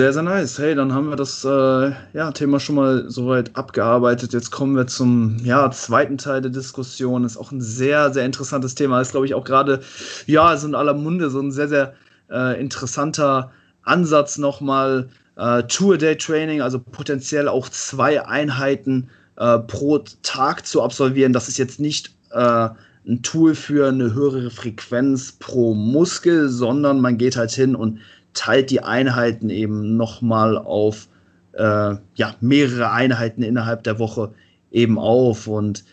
Sehr, sehr nice. Hey, dann haben wir das äh, ja, Thema schon mal soweit abgearbeitet. Jetzt kommen wir zum ja, zweiten Teil der Diskussion. Ist auch ein sehr, sehr interessantes Thema. Ist, glaube ich, auch gerade, ja, so in aller Munde, so ein sehr, sehr äh, interessanter Ansatz nochmal. Äh, Tour-Day-Training, also potenziell auch zwei Einheiten äh, pro Tag zu absolvieren. Das ist jetzt nicht äh, ein Tool für eine höhere Frequenz pro Muskel, sondern man geht halt hin und teilt die Einheiten eben nochmal auf äh, ja, mehrere Einheiten innerhalb der Woche eben auf. Und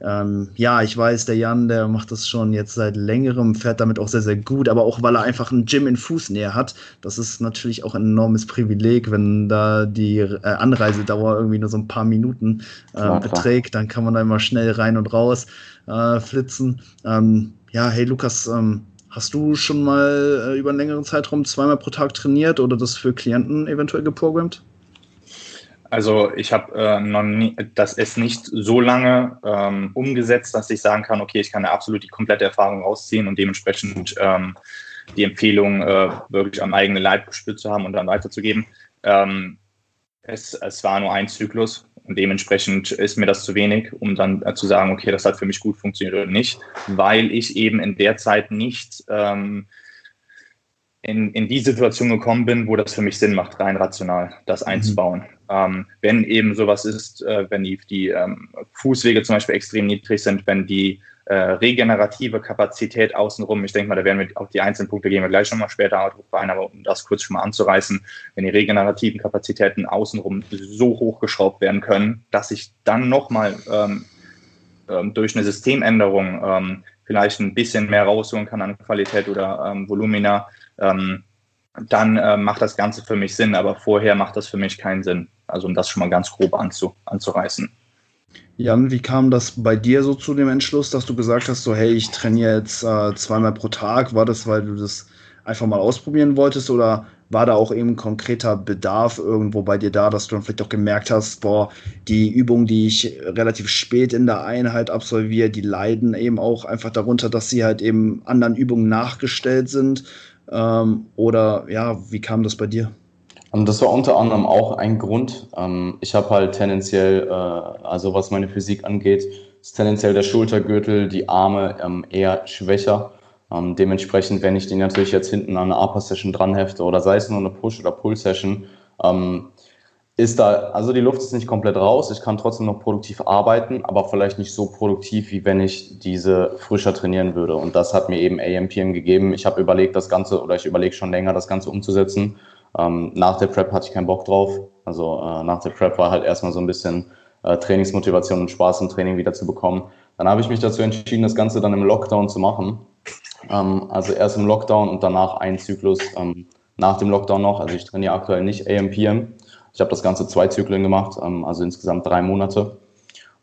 ähm, ja, ich weiß, der Jan, der macht das schon jetzt seit längerem, fährt damit auch sehr, sehr gut, aber auch weil er einfach ein Gym in Fußnähe hat. Das ist natürlich auch ein enormes Privileg, wenn da die äh, Anreisedauer irgendwie nur so ein paar Minuten äh, klar, beträgt, klar. dann kann man da immer schnell rein und raus äh, flitzen. Ähm, ja, hey Lukas, ähm, Hast du schon mal äh, über einen längeren Zeitraum zweimal pro Tag trainiert oder das für Klienten eventuell geprogrammt? Also ich habe äh, das ist nicht so lange ähm, umgesetzt, dass ich sagen kann, okay, ich kann eine absolut die komplette Erfahrung rausziehen und dementsprechend ähm, die Empfehlung äh, wirklich am eigenen Leib gespürt zu haben und dann weiterzugeben. Ähm, es, es war nur ein Zyklus und dementsprechend ist mir das zu wenig, um dann äh, zu sagen, okay, das hat für mich gut funktioniert oder nicht, weil ich eben in der Zeit nicht ähm, in, in die Situation gekommen bin, wo das für mich Sinn macht, rein rational, das mhm. einzubauen. Ähm, wenn eben sowas ist, äh, wenn die, die ähm, Fußwege zum Beispiel extrem niedrig sind, wenn die äh, regenerative Kapazität außenrum. Ich denke mal, da werden wir auf die einzelnen Punkte gehen wir gleich nochmal später drauf ein, aber um das kurz schon mal anzureißen, wenn die regenerativen Kapazitäten außenrum so hochgeschraubt werden können, dass ich dann nochmal ähm, ähm, durch eine Systemänderung ähm, vielleicht ein bisschen mehr rausholen kann an Qualität oder ähm, Volumina, ähm, dann äh, macht das Ganze für mich Sinn, aber vorher macht das für mich keinen Sinn. Also um das schon mal ganz grob anzu, anzureißen. Jan, wie kam das bei dir so zu dem Entschluss, dass du gesagt hast, so hey, ich trainiere jetzt äh, zweimal pro Tag? War das, weil du das einfach mal ausprobieren wolltest oder war da auch eben konkreter Bedarf irgendwo bei dir da, dass du dann vielleicht auch gemerkt hast, boah, die Übungen, die ich relativ spät in der Einheit absolviere, die leiden eben auch einfach darunter, dass sie halt eben anderen Übungen nachgestellt sind? Ähm, oder ja, wie kam das bei dir? Und das war unter anderem auch ein Grund. Ähm, ich habe halt tendenziell, äh, also was meine Physik angeht, ist tendenziell der Schultergürtel, die Arme ähm, eher schwächer. Ähm, dementsprechend, wenn ich den natürlich jetzt hinten an eine Upper-Session dranhefte oder sei es nur eine Push- oder Pull-Session, ist da, also die Luft ist nicht komplett raus, ich kann trotzdem noch produktiv arbeiten, aber vielleicht nicht so produktiv, wie wenn ich diese frischer trainieren würde. Und das hat mir eben AMPM gegeben. Ich habe überlegt, das Ganze, oder ich überlege schon länger, das Ganze umzusetzen ähm, nach der Prep hatte ich keinen Bock drauf. Also äh, nach der Prep war halt erstmal so ein bisschen äh, Trainingsmotivation und Spaß im Training wieder zu bekommen. Dann habe ich mich dazu entschieden, das Ganze dann im Lockdown zu machen. Ähm, also erst im Lockdown und danach ein Zyklus ähm, nach dem Lockdown noch. Also ich trainiere aktuell nicht AMPM. Ich habe das Ganze zwei Zyklen gemacht, ähm, also insgesamt drei Monate.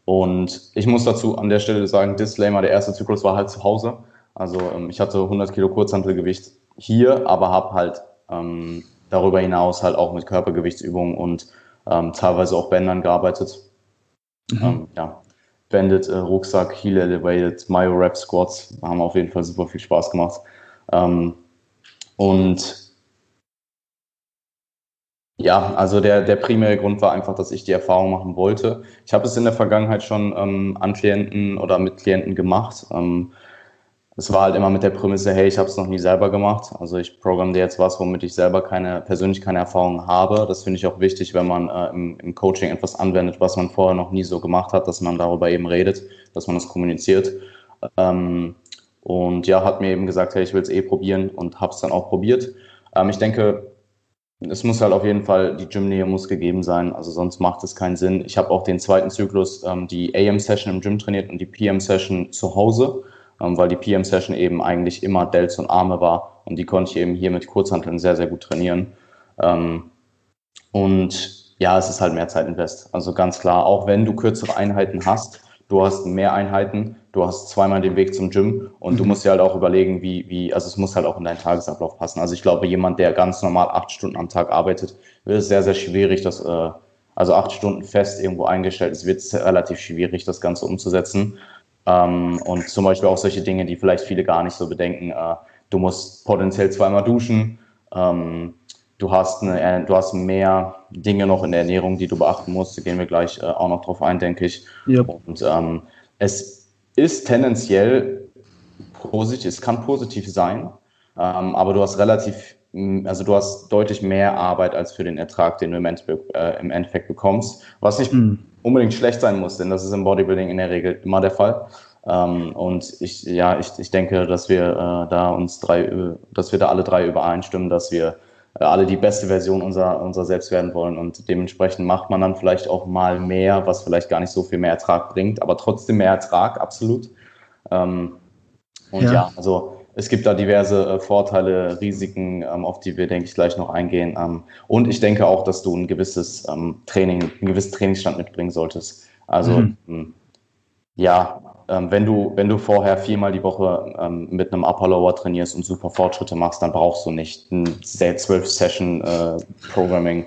Und ich muss dazu an der Stelle sagen, Disclaimer, der erste Zyklus war halt zu Hause. Also ähm, ich hatte 100 Kilo Kurzhantelgewicht hier, aber habe halt ähm, darüber hinaus halt auch mit Körpergewichtsübungen und ähm, teilweise auch Bändern gearbeitet. Mhm. Ähm, ja, Bandit, äh, Rucksack, Heel Elevated, Myo Rap Squats haben auf jeden Fall super viel Spaß gemacht. Ähm, und ja, also der, der primäre Grund war einfach, dass ich die Erfahrung machen wollte. Ich habe es in der Vergangenheit schon ähm, an Klienten oder mit Klienten gemacht. Ähm, es war halt immer mit der Prämisse, hey, ich habe es noch nie selber gemacht. Also ich programme dir jetzt was, womit ich selber keine, persönlich keine Erfahrung habe. Das finde ich auch wichtig, wenn man äh, im, im, Coaching etwas anwendet, was man vorher noch nie so gemacht hat, dass man darüber eben redet, dass man das kommuniziert. Ähm, und ja, hat mir eben gesagt, hey, ich will es eh probieren und habe es dann auch probiert. Ähm, ich denke, es muss halt auf jeden Fall, die Gymnähe muss gegeben sein, also sonst macht es keinen Sinn. Ich habe auch den zweiten Zyklus, ähm, die AM-Session im Gym trainiert und die PM-Session zu Hause weil die PM-Session eben eigentlich immer Delts und Arme war und die konnte ich eben hier mit Kurzhanteln sehr, sehr gut trainieren. Ähm, und ja, es ist halt mehr Zeitinvest. Also ganz klar, auch wenn du kürzere Einheiten hast, du hast mehr Einheiten, du hast zweimal den Weg zum Gym und mhm. du musst dir halt auch überlegen, wie, wie, also es muss halt auch in deinen Tagesablauf passen. Also ich glaube, jemand, der ganz normal acht Stunden am Tag arbeitet, wird es sehr, sehr schwierig, das, äh, also acht Stunden fest irgendwo eingestellt ist, wird es relativ schwierig, das Ganze umzusetzen. Ähm, und zum Beispiel auch solche Dinge, die vielleicht viele gar nicht so bedenken. Äh, du musst potenziell zweimal duschen. Ähm, du hast, eine, du hast mehr Dinge noch in der Ernährung, die du beachten musst. Da gehen wir gleich äh, auch noch drauf ein, denke ich. Yep. Und ähm, es ist tendenziell positiv, es kann positiv sein, ähm, aber du hast relativ, also du hast deutlich mehr Arbeit als für den Ertrag, den du im Endeffekt, äh, im Endeffekt bekommst, was nicht mhm. Unbedingt schlecht sein muss, denn das ist im Bodybuilding in der Regel immer der Fall. Ähm, und ich, ja, ich, ich denke, dass wir äh, da uns drei, dass wir da alle drei übereinstimmen, dass wir äh, alle die beste Version unserer, unserer selbst werden wollen. Und dementsprechend macht man dann vielleicht auch mal mehr, was vielleicht gar nicht so viel mehr Ertrag bringt, aber trotzdem mehr Ertrag, absolut. Ähm, und ja. ja, also es gibt da diverse äh, Vorteile, Risiken, ähm, auf die wir, denke ich, gleich noch eingehen. Ähm, und ich denke auch, dass du ein gewisses ähm, Training, einen gewissen Trainingsstand mitbringen solltest. Also mhm. Ähm, ja, wenn du, wenn du vorher viermal die Woche mit einem Upper Lower trainierst und super Fortschritte machst, dann brauchst du nicht ein zwölf Session äh, Programming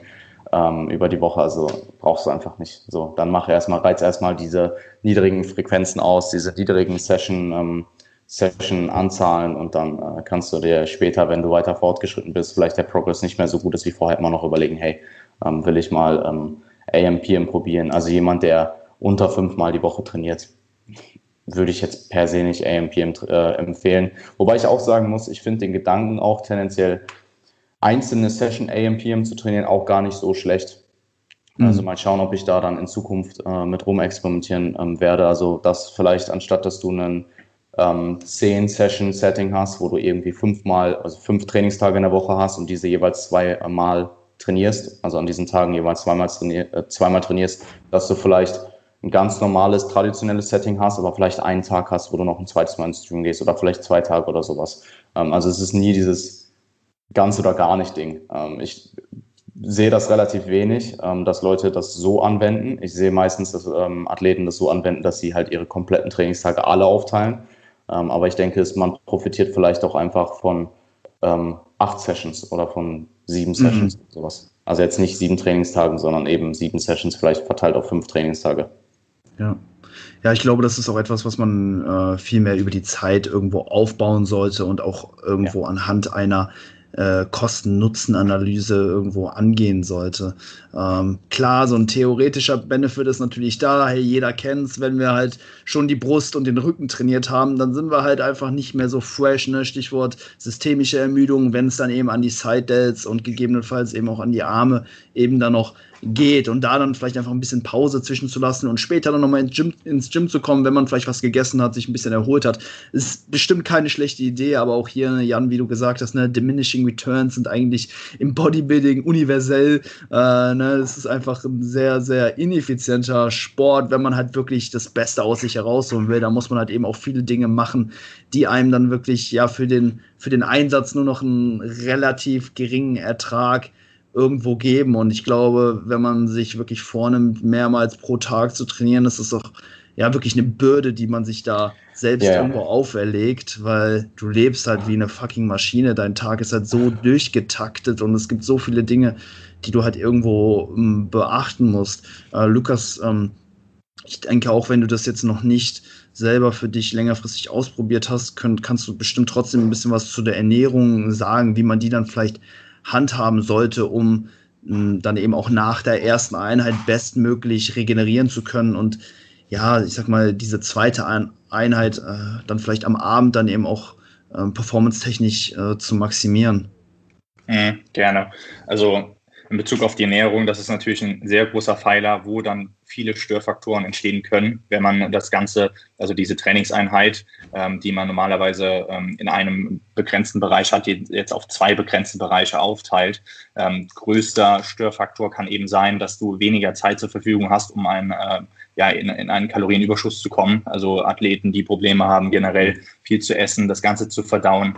über die Woche. Also brauchst du einfach nicht. So, dann mach erstmal, reiz erstmal diese niedrigen Frequenzen aus, diese niedrigen Session, ähm, Session-Anzahlen und dann äh, kannst du dir später, wenn du weiter fortgeschritten bist, vielleicht der Progress nicht mehr so gut ist wie vorher, immer noch überlegen, hey, ähm, will ich mal ähm, AMPM probieren? Also jemand, der unter fünfmal die Woche trainiert, würde ich jetzt per se nicht AMPM äh, empfehlen. Wobei ich auch sagen muss, ich finde den Gedanken auch tendenziell einzelne Session AMPM zu trainieren auch gar nicht so schlecht. Mhm. Also mal schauen, ob ich da dann in Zukunft äh, mit rumexperimentieren ähm, werde. Also das vielleicht anstatt, dass du einen ähm, 10 Session Setting hast, wo du irgendwie fünfmal, also fünf Trainingstage in der Woche hast und diese jeweils zweimal trainierst, also an diesen Tagen jeweils zweimal, trainier, äh, zweimal trainierst, dass du vielleicht ein ganz normales, traditionelles Setting hast, aber vielleicht einen Tag hast, wo du noch ein zweites Mal ins Stream gehst oder vielleicht zwei Tage oder sowas. Ähm, also es ist nie dieses ganz oder gar nicht Ding. Ähm, ich sehe das relativ wenig, ähm, dass Leute das so anwenden. Ich sehe meistens, dass ähm, Athleten das so anwenden, dass sie halt ihre kompletten Trainingstage alle aufteilen. Ähm, aber ich denke, es, man profitiert vielleicht auch einfach von ähm, acht Sessions oder von sieben Sessions, mhm. sowas. Also jetzt nicht sieben Trainingstagen, sondern eben sieben Sessions vielleicht verteilt auf fünf Trainingstage. Ja. Ja, ich glaube, das ist auch etwas, was man äh, viel mehr über die Zeit irgendwo aufbauen sollte und auch irgendwo ja. anhand einer äh, Kosten-Nutzen-Analyse irgendwo angehen sollte. Ähm, klar, so ein theoretischer Benefit ist natürlich da, hey, jeder kennt's, wenn wir halt schon die Brust und den Rücken trainiert haben, dann sind wir halt einfach nicht mehr so fresh, ne? Stichwort systemische Ermüdung, wenn es dann eben an die Side Delts und gegebenenfalls eben auch an die Arme eben dann noch geht und da dann vielleicht einfach ein bisschen Pause zwischenzulassen und später dann nochmal ins Gym, ins Gym zu kommen, wenn man vielleicht was gegessen hat, sich ein bisschen erholt hat, ist bestimmt keine schlechte Idee, aber auch hier, Jan, wie du gesagt hast, ne, Diminishing Returns sind eigentlich im Bodybuilding universell. Äh, ne, es ist einfach ein sehr, sehr ineffizienter Sport, wenn man halt wirklich das Beste aus sich herausholen will. Da muss man halt eben auch viele Dinge machen, die einem dann wirklich ja für den, für den Einsatz nur noch einen relativ geringen Ertrag irgendwo geben. Und ich glaube, wenn man sich wirklich vornimmt, mehrmals pro Tag zu trainieren, das ist doch ja wirklich eine Bürde, die man sich da selbst yeah. irgendwo auferlegt, weil du lebst halt wie eine fucking Maschine. Dein Tag ist halt so durchgetaktet und es gibt so viele Dinge, die du halt irgendwo ähm, beachten musst. Äh, Lukas, ähm, ich denke auch, wenn du das jetzt noch nicht selber für dich längerfristig ausprobiert hast, könnt, kannst du bestimmt trotzdem ein bisschen was zu der Ernährung sagen, wie man die dann vielleicht handhaben sollte, um mh, dann eben auch nach der ersten Einheit bestmöglich regenerieren zu können und ja, ich sag mal, diese zweite Einheit äh, dann vielleicht am Abend dann eben auch äh, performance-technisch äh, zu maximieren. Mhm, gerne. Also in Bezug auf die Ernährung, das ist natürlich ein sehr großer Pfeiler, wo dann viele Störfaktoren entstehen können, wenn man das Ganze, also diese Trainingseinheit, ähm, die man normalerweise ähm, in einem begrenzten Bereich hat, jetzt auf zwei begrenzte Bereiche aufteilt. Ähm, größter Störfaktor kann eben sein, dass du weniger Zeit zur Verfügung hast, um ein, äh, ja, in, in einen Kalorienüberschuss zu kommen. Also Athleten, die Probleme haben, generell viel zu essen, das Ganze zu verdauen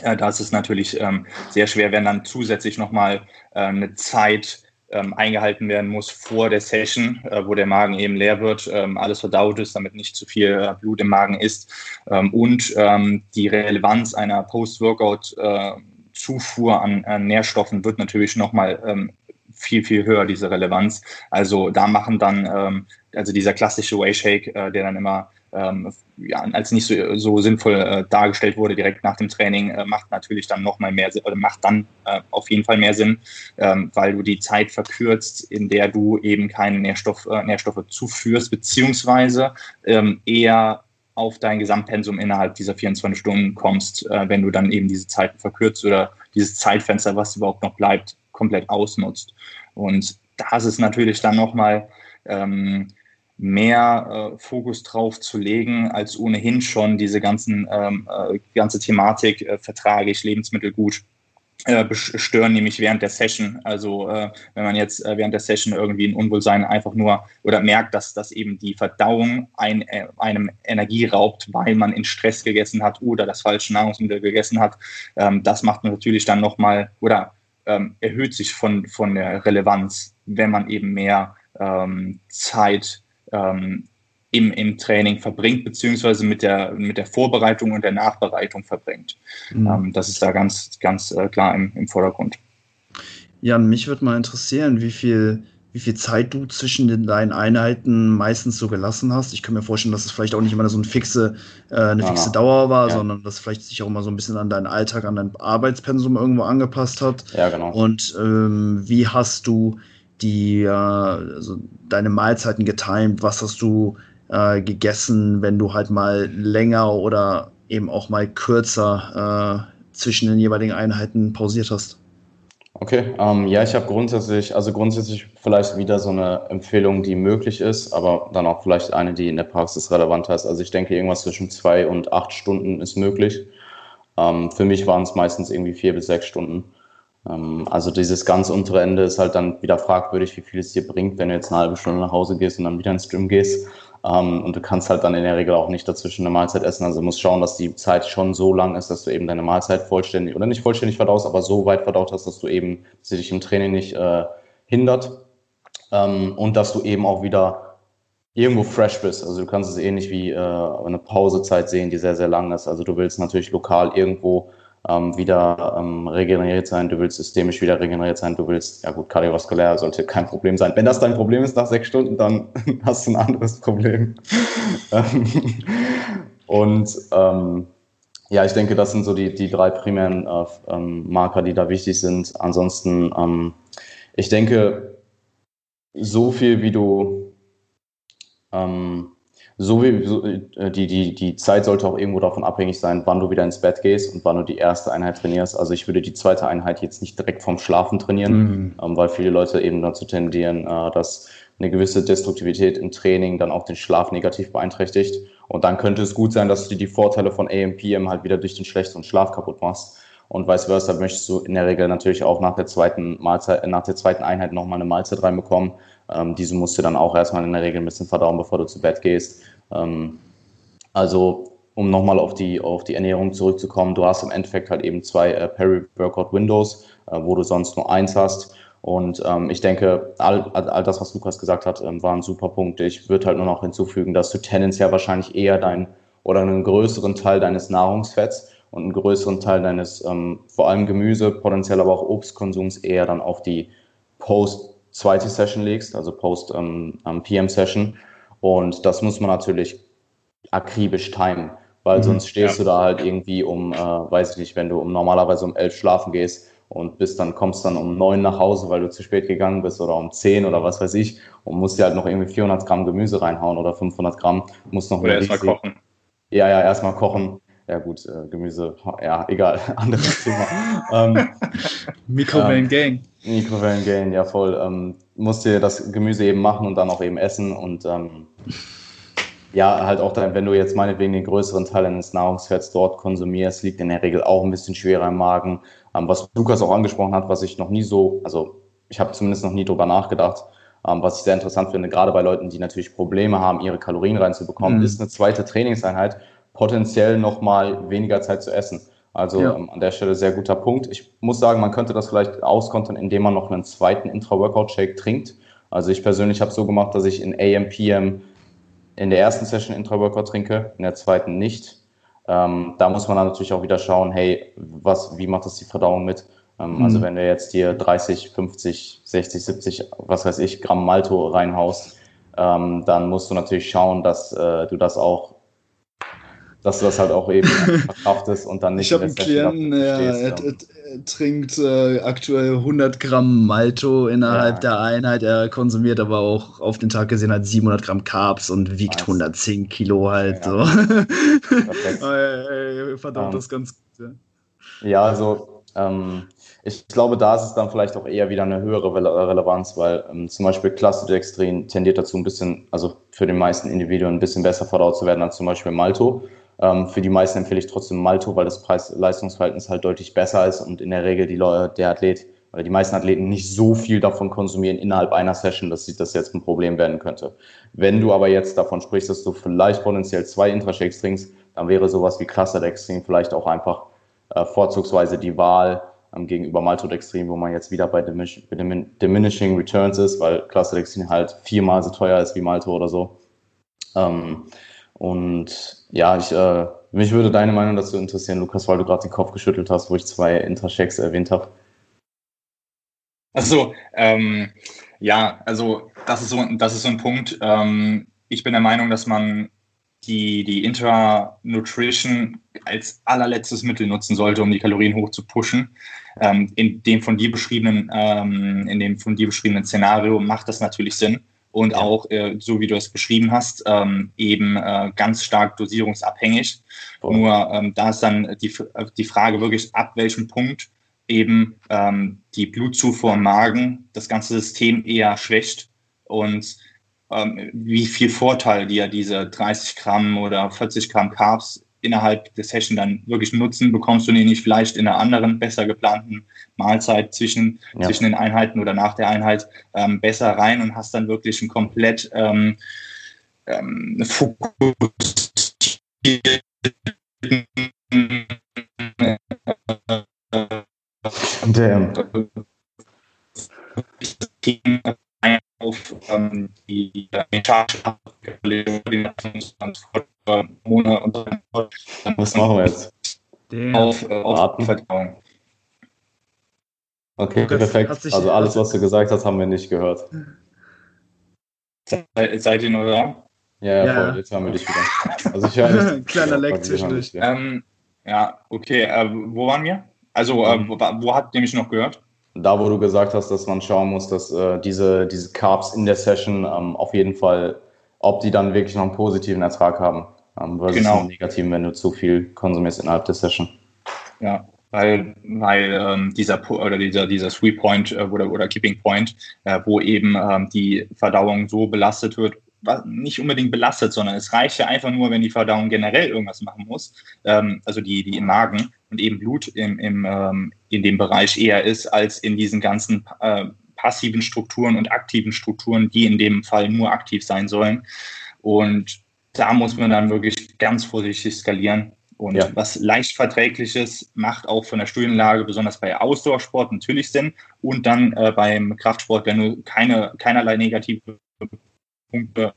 äh, da ist es natürlich ähm, sehr schwer, wenn dann zusätzlich nochmal äh, eine Zeit ähm, eingehalten werden muss vor der Session, äh, wo der Magen eben leer wird, ähm, alles verdaut ist, damit nicht zu viel äh, Blut im Magen ist. Ähm, und ähm, die Relevanz einer Post-Workout-Zufuhr äh, an, an, Nährstoffen wird natürlich nochmal ähm, viel, viel höher, diese Relevanz. Also da machen dann, ähm, also dieser klassische Whey Shake, äh, der dann immer ähm, ja, als nicht so, so sinnvoll äh, dargestellt wurde direkt nach dem Training, äh, macht natürlich dann nochmal mehr Sinn, oder macht dann äh, auf jeden Fall mehr Sinn, ähm, weil du die Zeit verkürzt, in der du eben keine Nährstoff, äh, Nährstoffe zuführst, beziehungsweise ähm, eher auf dein Gesamtpensum innerhalb dieser 24 Stunden kommst, äh, wenn du dann eben diese Zeiten verkürzt oder dieses Zeitfenster, was überhaupt noch bleibt, komplett ausnutzt. Und da ist natürlich dann nochmal ähm, mehr äh, Fokus drauf zu legen, als ohnehin schon diese ganzen, ähm, äh, ganze Thematik, äh, vertrage ich Lebensmittel gut, äh, stören nämlich während der Session. Also äh, wenn man jetzt äh, während der Session irgendwie ein Unwohlsein einfach nur oder merkt, dass, dass eben die Verdauung ein, äh, einem Energie raubt, weil man in Stress gegessen hat oder das falsche Nahrungsmittel gegessen hat, ähm, das macht man natürlich dann nochmal oder ähm, erhöht sich von, von der Relevanz, wenn man eben mehr ähm, Zeit ähm, im, im Training verbringt, beziehungsweise mit der, mit der Vorbereitung und der Nachbereitung verbringt. Mhm. Ähm, das ist da ganz, ganz äh, klar im, im Vordergrund. Jan, mich würde mal interessieren, wie viel, wie viel Zeit du zwischen den, deinen Einheiten meistens so gelassen hast. Ich kann mir vorstellen, dass es vielleicht auch nicht immer so eine fixe, äh, eine fixe ja, Dauer war, ja. sondern dass vielleicht sich auch immer so ein bisschen an deinen Alltag, an dein Arbeitspensum irgendwo angepasst hat. Ja, genau. Und ähm, wie hast du die, äh, also deine Mahlzeiten getimt? Was hast du äh, gegessen, wenn du halt mal länger oder eben auch mal kürzer äh, zwischen den jeweiligen Einheiten pausiert hast? Okay, ähm, ja, ich habe grundsätzlich, also grundsätzlich vielleicht wieder so eine Empfehlung, die möglich ist, aber dann auch vielleicht eine, die in der Praxis relevant ist. Also ich denke, irgendwas zwischen zwei und acht Stunden ist möglich. Ähm, für mich waren es meistens irgendwie vier bis sechs Stunden. Ähm, also dieses ganz untere Ende ist halt dann wieder fragwürdig, wie viel es dir bringt, wenn du jetzt eine halbe Stunde nach Hause gehst und dann wieder ins Gym gehst. Ähm, und du kannst halt dann in der Regel auch nicht dazwischen eine Mahlzeit essen. Also du musst schauen, dass die Zeit schon so lang ist, dass du eben deine Mahlzeit vollständig oder nicht vollständig verdaust, aber so weit verdaut hast, dass du eben, sie dich im Training nicht äh, hindert. Ähm, und dass du eben auch wieder irgendwo fresh bist. Also du kannst es ähnlich wie äh, eine Pausezeit sehen, die sehr, sehr lang ist. Also du willst natürlich lokal irgendwo ähm, wieder ähm, regeneriert sein, du willst systemisch wieder regeneriert sein, du willst, ja gut, kardiovaskulär sollte kein Problem sein. Wenn das dein Problem ist nach sechs Stunden, dann hast du ein anderes Problem. und ähm, ja, ich denke, das sind so die, die drei primären äh, ähm, Marker, die da wichtig sind. Ansonsten, ähm, ich denke, so viel wie du ähm, so wie so, äh, die, die, die Zeit sollte auch irgendwo davon abhängig sein, wann du wieder ins Bett gehst und wann du die erste Einheit trainierst. Also ich würde die zweite Einheit jetzt nicht direkt vom Schlafen trainieren, mhm. ähm, weil viele Leute eben dazu tendieren, äh, dass eine gewisse Destruktivität im Training dann auch den Schlaf negativ beeinträchtigt. Und dann könnte es gut sein, dass du die Vorteile von AMPM halt wieder durch den schlechteren Schlaf kaputt machst. Und vice versa möchtest du in der Regel natürlich auch nach der zweiten Mahlzeit, nach der zweiten Einheit nochmal eine Mahlzeit reinbekommen. Ähm, diese musst du dann auch erstmal in der Regel ein bisschen verdauen, bevor du zu Bett gehst. Ähm, also, um nochmal auf die, auf die Ernährung zurückzukommen, du hast im Endeffekt halt eben zwei äh, Peri-Workout-Windows, äh, wo du sonst nur eins hast. Und ähm, ich denke, all, all das, was Lukas gesagt hat, ähm, waren super Punkte. Ich würde halt nur noch hinzufügen, dass du tendenziell wahrscheinlich eher dein oder einen größeren Teil deines Nahrungsfetts und einen größeren Teil deines ähm, vor allem Gemüse, potenziell aber auch Obstkonsums eher dann auf die Post zweite Session legst, also Post ähm, PM Session. Und das muss man natürlich akribisch timen, weil mhm, sonst stehst ja. du da halt irgendwie um, äh, weiß ich nicht, wenn du um normalerweise um elf schlafen gehst und bist dann kommst dann um neun nach Hause, weil du zu spät gegangen bist oder um zehn oder was weiß ich und musst dir halt noch irgendwie 400 Gramm Gemüse reinhauen oder 500 Gramm, musst noch oder erstmal kochen. Ja, ja, erstmal kochen. Ja gut, äh, Gemüse, ja, egal, anderes Thema. ähm, Mikrowellen Gang. Ähm, Mikrowellen Gang, ja voll. Ähm, musst dir das Gemüse eben machen und dann auch eben essen und ähm, ja, halt auch dann, wenn du jetzt meinetwegen den größeren Teil deines Nahrungsfetts dort konsumierst, liegt in der Regel auch ein bisschen schwerer im Magen. Ähm, was Lukas auch angesprochen hat, was ich noch nie so, also ich habe zumindest noch nie drüber nachgedacht, ähm, was ich sehr interessant finde, gerade bei Leuten, die natürlich Probleme haben, ihre Kalorien reinzubekommen, mhm. ist eine zweite Trainingseinheit potenziell nochmal weniger Zeit zu essen. Also ja. ähm, an der Stelle sehr guter Punkt. Ich muss sagen, man könnte das vielleicht auskontern, indem man noch einen zweiten Intra-Workout-Shake trinkt. Also ich persönlich habe es so gemacht, dass ich in AM, in der ersten Session Intra-Workout trinke, in der zweiten nicht. Ähm, da muss man dann natürlich auch wieder schauen, hey, was, wie macht das die Verdauung mit? Ähm, mhm. Also wenn du jetzt hier 30, 50, 60, 70, was weiß ich, Gramm Malto reinhaust, ähm, dann musst du natürlich schauen, dass äh, du das auch dass du das halt auch eben verkraftest und dann nicht. Ich habe einen Klienten, ja, er, trinkt äh, aktuell 100 Gramm Malto innerhalb ja. der Einheit. Er konsumiert aber auch auf den Tag gesehen halt 700 Gramm Carbs und wiegt nice. 110 Kilo halt. Ja. So. Verdammt, um, das ganz gut. Ja, ja also ähm, ich glaube, da ist es dann vielleicht auch eher wieder eine höhere Relevanz, weil ähm, zum Beispiel Clusterdextrin tendiert dazu ein bisschen, also für die meisten Individuen ein bisschen besser verdaut zu werden als zum Beispiel Malto. Ähm, für die meisten empfehle ich trotzdem Malto, weil das Preis-Leistungsverhältnis halt deutlich besser ist und in der Regel die Leute, der Athlet oder die meisten Athleten nicht so viel davon konsumieren innerhalb einer Session, dass das jetzt ein Problem werden könnte. Wenn du aber jetzt davon sprichst, dass du vielleicht potenziell zwei Intrashakes trinkst, dann wäre sowas wie Clusterdextrin vielleicht auch einfach äh, vorzugsweise die Wahl ähm, gegenüber Maltodextrin, wo man jetzt wieder bei Diminishing Returns ist, weil Clusterdextrin halt viermal so teuer ist wie Malto oder so. Ähm, und ja, ich, äh, mich würde deine Meinung dazu interessieren, Lukas, weil du gerade den Kopf geschüttelt hast, wo ich zwei Intrachecks erwähnt habe. Achso, ähm, ja, also das ist so, das ist so ein Punkt. Ähm, ich bin der Meinung, dass man die, die Intra-Nutrition als allerletztes Mittel nutzen sollte, um die Kalorien hoch zu pushen. Ähm, in dem von dir beschriebenen, ähm, in dem von dir beschriebenen Szenario macht das natürlich Sinn und auch, äh, so wie du es beschrieben hast, ähm, eben äh, ganz stark dosierungsabhängig. Oh. Nur ähm, da ist dann die, die Frage wirklich, ab welchem Punkt eben ähm, die Blutzufuhr im Magen das ganze System eher schwächt und ähm, wie viel Vorteil dir diese 30 Gramm oder 40 Gramm Carbs innerhalb der Session dann wirklich nutzen, bekommst du die nicht vielleicht in einer anderen, besser geplanten Mahlzeit zwischen, ja. zwischen den Einheiten oder nach der Einheit ähm, besser rein und hast dann wirklich ein komplett ähm, ähm, Damn auf ähm, die Charge Monate und Was machen wir jetzt? Auf, äh, auf die Verdauung. Okay, das perfekt. Also alles, was du gesagt hast, haben wir nicht gehört. Seid, seid ihr noch da? Ja, ja. Voll, jetzt haben wir dich wieder. Also ich höre Kleiner Leck zwischendurch. Ähm, ja, okay. Äh, wo waren wir? Also, äh, wo, wo habt ihr mich noch gehört? da, wo du gesagt hast, dass man schauen muss, dass äh, diese, diese Carbs in der Session ähm, auf jeden Fall, ob die dann wirklich noch einen positiven Ertrag haben, ähm, versus genau. einen negativen, wenn du zu viel konsumierst innerhalb der Session. Ja, weil, weil ähm, dieser oder dieser, dieser Sweet Point äh, oder, oder Keeping Point, äh, wo eben ähm, die Verdauung so belastet wird, nicht unbedingt belastet, sondern es reicht ja einfach nur, wenn die Verdauung generell irgendwas machen muss, ähm, also die, die im Magen, und eben Blut im, im, ähm, in dem Bereich eher ist, als in diesen ganzen äh, passiven Strukturen und aktiven Strukturen, die in dem Fall nur aktiv sein sollen. Und da muss man dann wirklich ganz vorsichtig skalieren. Und ja. was leicht verträgliches macht auch von der Studienlage, besonders bei Ausdauersport, natürlich Sinn. Und dann äh, beim Kraftsport, wenn du keine, keinerlei negative Punkte,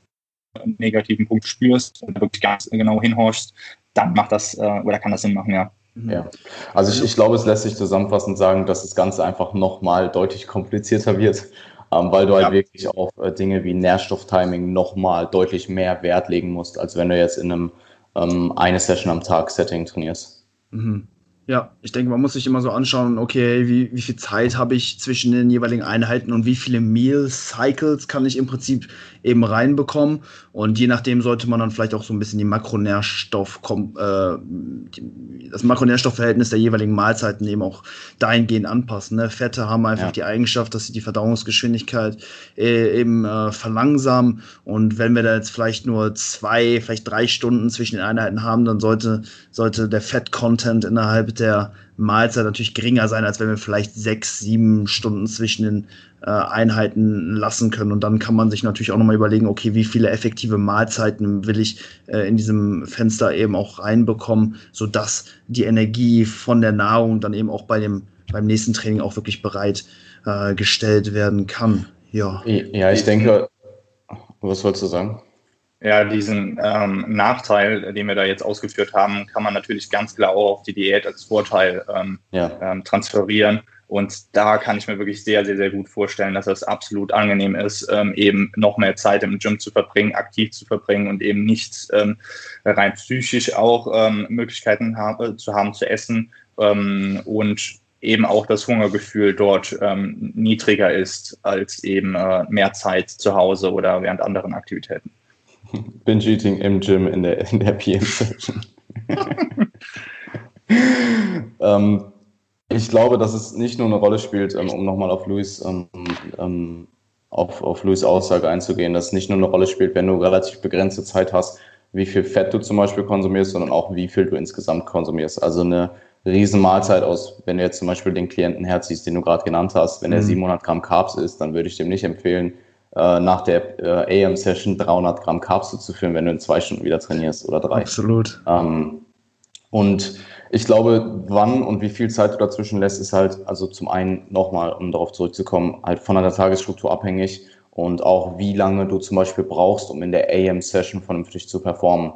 negativen Punkte spürst und wirklich ganz genau hinhorchst, dann macht das äh, oder kann das Sinn machen, ja. Mhm. Ja, also ich, ich glaube, es lässt sich zusammenfassend sagen, dass das Ganze einfach nochmal deutlich komplizierter wird, ähm, weil du halt ja. wirklich auf äh, Dinge wie Nährstofftiming nochmal deutlich mehr Wert legen musst, als wenn du jetzt in einem ähm, eine Session am Tag Setting trainierst. Mhm. Ja, ich denke, man muss sich immer so anschauen, okay, wie, wie viel Zeit habe ich zwischen den jeweiligen Einheiten und wie viele Meal Cycles kann ich im Prinzip eben reinbekommen. Und je nachdem sollte man dann vielleicht auch so ein bisschen die Makronährstoff, äh, das Makronährstoffverhältnis der jeweiligen Mahlzeiten eben auch dahingehend anpassen. Ne? Fette haben einfach ja. die Eigenschaft, dass sie die Verdauungsgeschwindigkeit äh, eben äh, verlangsamen. Und wenn wir da jetzt vielleicht nur zwei, vielleicht drei Stunden zwischen den Einheiten haben, dann sollte, sollte der Fett-Content innerhalb der Mahlzeit natürlich geringer sein, als wenn wir vielleicht sechs, sieben Stunden zwischen den äh, Einheiten lassen können. Und dann kann man sich natürlich auch nochmal überlegen, okay, wie viele effektive Mahlzeiten will ich äh, in diesem Fenster eben auch reinbekommen, sodass die Energie von der Nahrung dann eben auch bei dem, beim nächsten Training auch wirklich bereit äh, werden kann. Ja. Ja, ich denke, was wolltest du sagen? Ja, diesen ähm, Nachteil, den wir da jetzt ausgeführt haben, kann man natürlich ganz klar auch auf die Diät als Vorteil ähm, ja. ähm, transferieren. Und da kann ich mir wirklich sehr, sehr, sehr gut vorstellen, dass es absolut angenehm ist, ähm, eben noch mehr Zeit im Gym zu verbringen, aktiv zu verbringen und eben nicht ähm, rein psychisch auch ähm, Möglichkeiten ha zu haben zu essen und eben auch das Hungergefühl dort niedriger ist als eben äh, mehr Zeit zu Hause oder während anderen Aktivitäten. Binge-Eating im Gym in der, in der PM-Session. ähm, ich glaube, dass es nicht nur eine Rolle spielt, ähm, um nochmal auf Louis, ähm, ähm, auf, auf Louis Aussage einzugehen, dass es nicht nur eine Rolle spielt, wenn du relativ begrenzte Zeit hast, wie viel Fett du zum Beispiel konsumierst, sondern auch wie viel du insgesamt konsumierst. Also eine Riesenmahlzeit aus, wenn du jetzt zum Beispiel den Klienten herziehst, den du gerade genannt hast, wenn er 700 mhm. Gramm Carbs isst, dann würde ich dem nicht empfehlen, äh, nach der äh, AM-Session 300 Gramm Carbs zu führen, wenn du in zwei Stunden wieder trainierst oder drei. Absolut. Ähm, und ich glaube, wann und wie viel Zeit du dazwischen lässt, ist halt, also zum einen nochmal, um darauf zurückzukommen, halt von deiner Tagesstruktur abhängig und auch wie lange du zum Beispiel brauchst, um in der AM-Session vernünftig zu performen.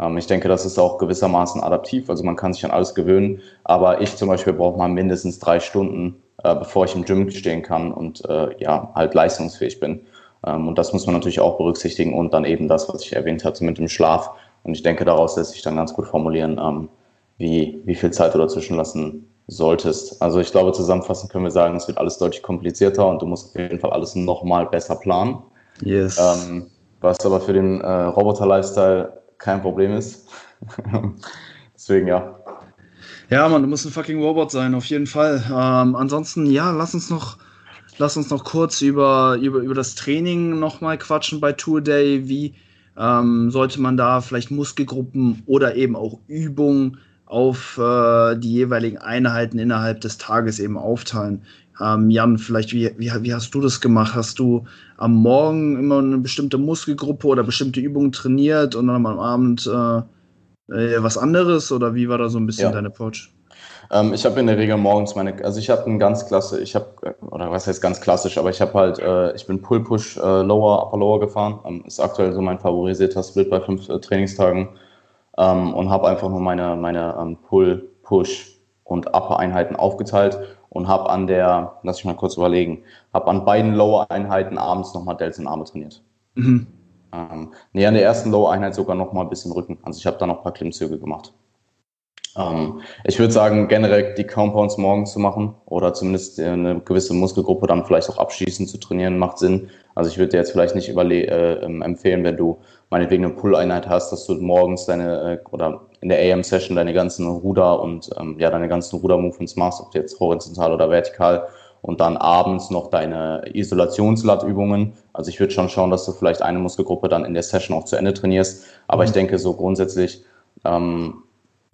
Ähm, ich denke, das ist auch gewissermaßen adaptiv, also man kann sich an alles gewöhnen, aber ich zum Beispiel brauche mal mindestens drei Stunden, äh, bevor ich im Gym stehen kann und äh, ja, halt leistungsfähig bin. Ähm, und das muss man natürlich auch berücksichtigen und dann eben das, was ich erwähnt hatte mit dem Schlaf. Und ich denke, daraus lässt sich dann ganz gut formulieren, ähm, wie, wie viel Zeit du dazwischen lassen solltest. Also ich glaube, zusammenfassend können wir sagen, es wird alles deutlich komplizierter und du musst auf jeden Fall alles nochmal besser planen. Yes. Ähm, was aber für den äh, Roboter-Lifestyle kein Problem ist. Deswegen ja. Ja, man, du musst ein fucking Robot sein, auf jeden Fall. Ähm, ansonsten, ja, lass uns noch, lass uns noch kurz über, über, über das Training nochmal quatschen bei Tour Day. Wie ähm, sollte man da vielleicht Muskelgruppen oder eben auch Übungen auf äh, die jeweiligen Einheiten innerhalb des Tages eben aufteilen? Ähm, Jan, vielleicht, wie, wie, wie hast du das gemacht? Hast du am Morgen immer eine bestimmte Muskelgruppe oder bestimmte Übungen trainiert und dann am Abend äh, äh, was anderes? Oder wie war da so ein bisschen ja. dein Approach? Ähm, ich habe in der Regel morgens meine, also ich habe ein ganz klasse, ich habe, oder was heißt ganz klassisch, aber ich habe halt, äh, ich bin Pull-Push, äh, Lower, Upper Lower gefahren. Ähm, ist aktuell so mein favorisierter Split bei fünf äh, Trainingstagen ähm, und habe einfach nur meine, meine ähm, Pull, Push und Upper Einheiten aufgeteilt und habe an der, lass ich mal kurz überlegen, habe an beiden Lower-Einheiten abends nochmal Delts und Arme trainiert. Mhm. Ähm, nee, an der ersten Lower-Einheit sogar nochmal ein bisschen Rücken. Also ich habe da noch ein paar Klimmzüge gemacht. Ähm, ich würde sagen, generell die Compounds morgens zu machen oder zumindest eine gewisse Muskelgruppe dann vielleicht auch abschließend zu trainieren, macht Sinn. Also ich würde dir jetzt vielleicht nicht äh, ähm, empfehlen, wenn du meinetwegen eine Pull-Einheit hast, dass du morgens deine äh, oder in der AM-Session deine ganzen Ruder und ähm, ja, deine ganzen Ruder-Movements machst, ob jetzt horizontal oder vertikal und dann abends noch deine Isolationslattübungen. Also ich würde schon schauen, dass du vielleicht eine Muskelgruppe dann in der Session auch zu Ende trainierst. Aber mhm. ich denke so grundsätzlich ähm,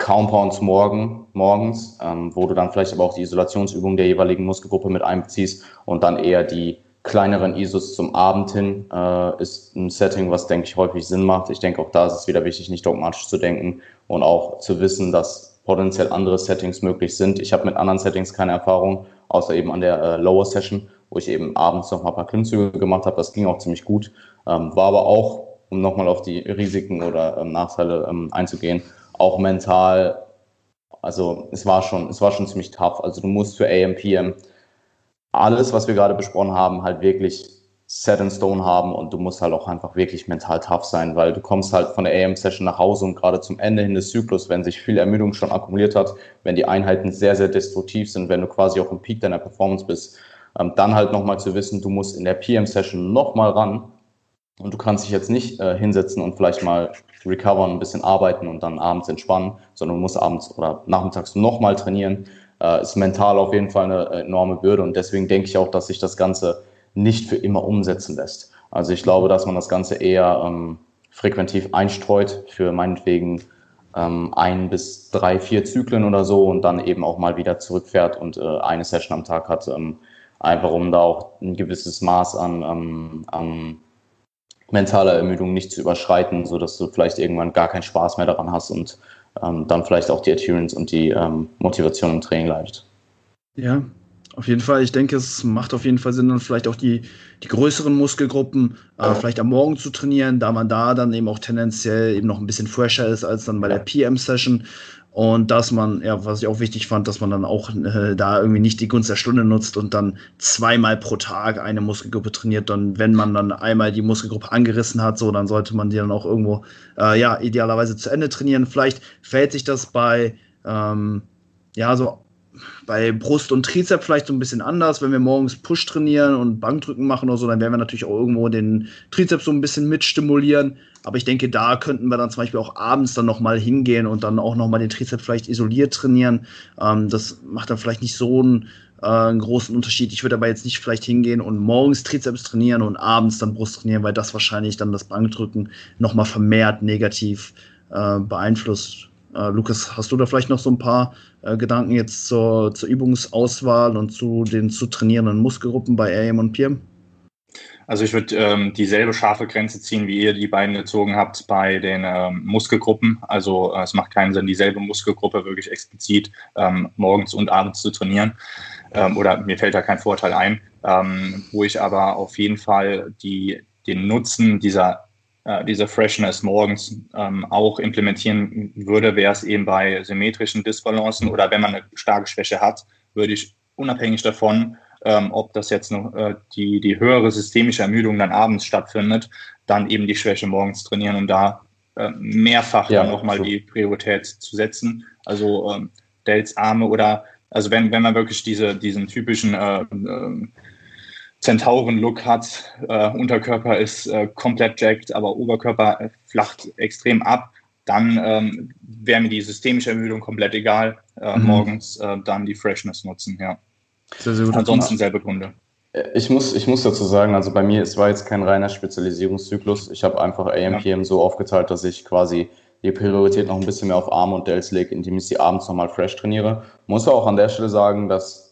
Compounds morgen, morgens, ähm, wo du dann vielleicht aber auch die Isolationsübung der jeweiligen Muskelgruppe mit einbeziehst und dann eher die kleineren ISOs zum Abend hin äh, ist ein Setting, was, denke ich, häufig Sinn macht. Ich denke, auch da ist es wieder wichtig, nicht dogmatisch zu denken und auch zu wissen, dass potenziell andere Settings möglich sind. Ich habe mit anderen Settings keine Erfahrung, außer eben an der äh, Lower Session, wo ich eben abends noch mal ein paar Klimmzüge gemacht habe. Das ging auch ziemlich gut. Ähm, war aber auch, um nochmal auf die Risiken oder ähm, Nachteile ähm, einzugehen, auch mental, also es war schon, es war schon ziemlich tough. Also du musst für AMPM alles, was wir gerade besprochen haben, halt wirklich set in stone haben und du musst halt auch einfach wirklich mental tough sein, weil du kommst halt von der AM-Session nach Hause und gerade zum Ende hin des Zyklus, wenn sich viel Ermüdung schon akkumuliert hat, wenn die Einheiten sehr, sehr destruktiv sind, wenn du quasi auch im Peak deiner Performance bist, ähm, dann halt nochmal zu wissen, du musst in der PM-Session nochmal ran und du kannst dich jetzt nicht äh, hinsetzen und vielleicht mal recovern, ein bisschen arbeiten und dann abends entspannen, sondern du musst abends oder nachmittags nochmal trainieren äh, ist mental auf jeden Fall eine enorme Bürde und deswegen denke ich auch, dass sich das Ganze nicht für immer umsetzen lässt. Also ich glaube, dass man das Ganze eher ähm, frequentiv einstreut für meinetwegen ähm, ein bis drei, vier Zyklen oder so und dann eben auch mal wieder zurückfährt und äh, eine Session am Tag hat, ähm, einfach um da auch ein gewisses Maß an, ähm, an mentaler Ermüdung nicht zu überschreiten, sodass du vielleicht irgendwann gar keinen Spaß mehr daran hast und ähm, dann vielleicht auch die Adherence und die ähm, Motivation im Training leidet. Ja, auf jeden Fall. Ich denke, es macht auf jeden Fall Sinn, dann vielleicht auch die, die größeren Muskelgruppen äh, vielleicht am Morgen zu trainieren, da man da dann eben auch tendenziell eben noch ein bisschen fresher ist als dann bei der PM-Session. Und dass man, ja, was ich auch wichtig fand, dass man dann auch äh, da irgendwie nicht die Gunst der Stunde nutzt und dann zweimal pro Tag eine Muskelgruppe trainiert. Dann, wenn man dann einmal die Muskelgruppe angerissen hat, so, dann sollte man die dann auch irgendwo, äh, ja, idealerweise zu Ende trainieren. Vielleicht verhält sich das bei, ähm, ja, so bei Brust und Trizep vielleicht so ein bisschen anders. Wenn wir morgens Push trainieren und Bankdrücken machen oder so, dann werden wir natürlich auch irgendwo den Trizeps so ein bisschen mitstimulieren. Aber ich denke, da könnten wir dann zum Beispiel auch abends dann nochmal hingehen und dann auch nochmal den Trizeps vielleicht isoliert trainieren. Ähm, das macht dann vielleicht nicht so einen, äh, einen großen Unterschied. Ich würde aber jetzt nicht vielleicht hingehen und morgens Trizeps trainieren und abends dann Brust trainieren, weil das wahrscheinlich dann das Bankdrücken nochmal vermehrt negativ äh, beeinflusst. Äh, Lukas, hast du da vielleicht noch so ein paar äh, Gedanken jetzt zur, zur Übungsauswahl und zu den zu trainierenden Muskelgruppen bei AM und PM? Also ich würde ähm, dieselbe scharfe Grenze ziehen, wie ihr die beiden gezogen habt bei den ähm, Muskelgruppen. Also äh, es macht keinen Sinn, dieselbe Muskelgruppe wirklich explizit ähm, morgens und abends zu trainieren. Ähm, oder mir fällt da kein Vorteil ein. Ähm, wo ich aber auf jeden Fall die, den Nutzen dieser, äh, dieser Freshness morgens ähm, auch implementieren würde, wäre es eben bei symmetrischen Disbalancen oder wenn man eine starke Schwäche hat, würde ich unabhängig davon, ähm, ob das jetzt noch äh, die, die höhere systemische Ermüdung dann abends stattfindet, dann eben die Schwäche morgens trainieren, um da äh, mehrfach ja, nochmal so. die Priorität zu setzen. Also ähm, Delts Arme oder also wenn, wenn man wirklich diese, diesen typischen äh, äh, Zentauren-Look hat, äh, Unterkörper ist äh, komplett jacked, aber Oberkörper äh, flacht extrem ab, dann ähm, wäre mir die systemische Ermüdung komplett egal. Äh, mhm. Morgens äh, dann die Freshness nutzen, ja. Sehr, sehr gut. Ansonsten selbe Gründe. Ich muss, ich muss dazu sagen, also bei mir, es war jetzt kein reiner Spezialisierungszyklus. Ich habe einfach AMPM ja. so aufgeteilt, dass ich quasi die Priorität noch ein bisschen mehr auf Arme und Delts lege, indem ich sie abends nochmal fresh trainiere. Muss auch an der Stelle sagen, dass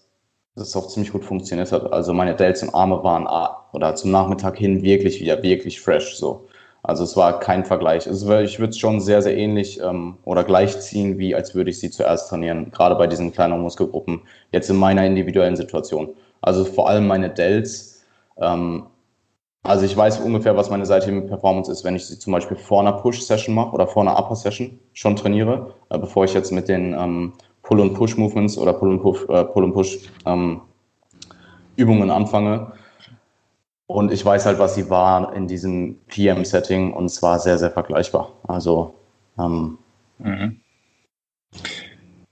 das auch ziemlich gut funktioniert hat. Also meine Delts und Arme waren oder zum Nachmittag hin wirklich wieder wirklich fresh so. Also es war kein Vergleich. Also ich würde es schon sehr, sehr ähnlich ähm, oder gleichziehen, wie als würde ich sie zuerst trainieren, gerade bei diesen kleineren Muskelgruppen, jetzt in meiner individuellen Situation. Also vor allem meine Delts. Ähm, also ich weiß ungefähr, was meine seitliche Performance ist, wenn ich sie zum Beispiel vor einer Push-Session mache oder vor einer Upper-Session schon trainiere, äh, bevor ich jetzt mit den ähm, Pull- und Push-Movements oder Pull- und äh, Pull Push ähm, anfange. Und ich weiß halt, was sie war in diesem PM-Setting und es war sehr, sehr vergleichbar. Also ähm, mhm.